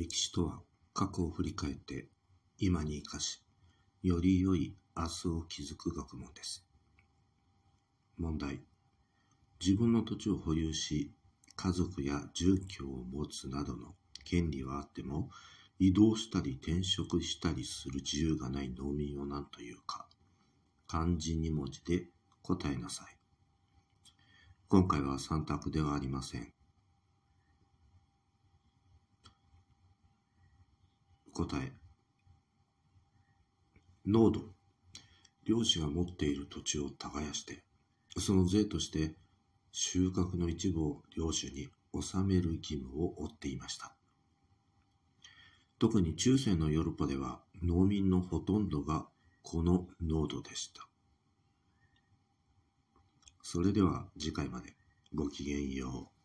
歴史とは過去を振り返って今に生かし、より良い明日を築く学問です。問題。自分の土地を保有し、家族や住居を持つなどの権利はあっても、移動したり転職したりする自由がない農民を何というか、漢字2文字で答えなさい。今回は3択ではありません。答え。濃度。漁師が持っている土地を耕して、その税として収穫の一部を領主に納める義務を負っていました。特に中世のヨーロッパでは農民のほとんどがこの濃度でした。それでは次回までごきげんよう。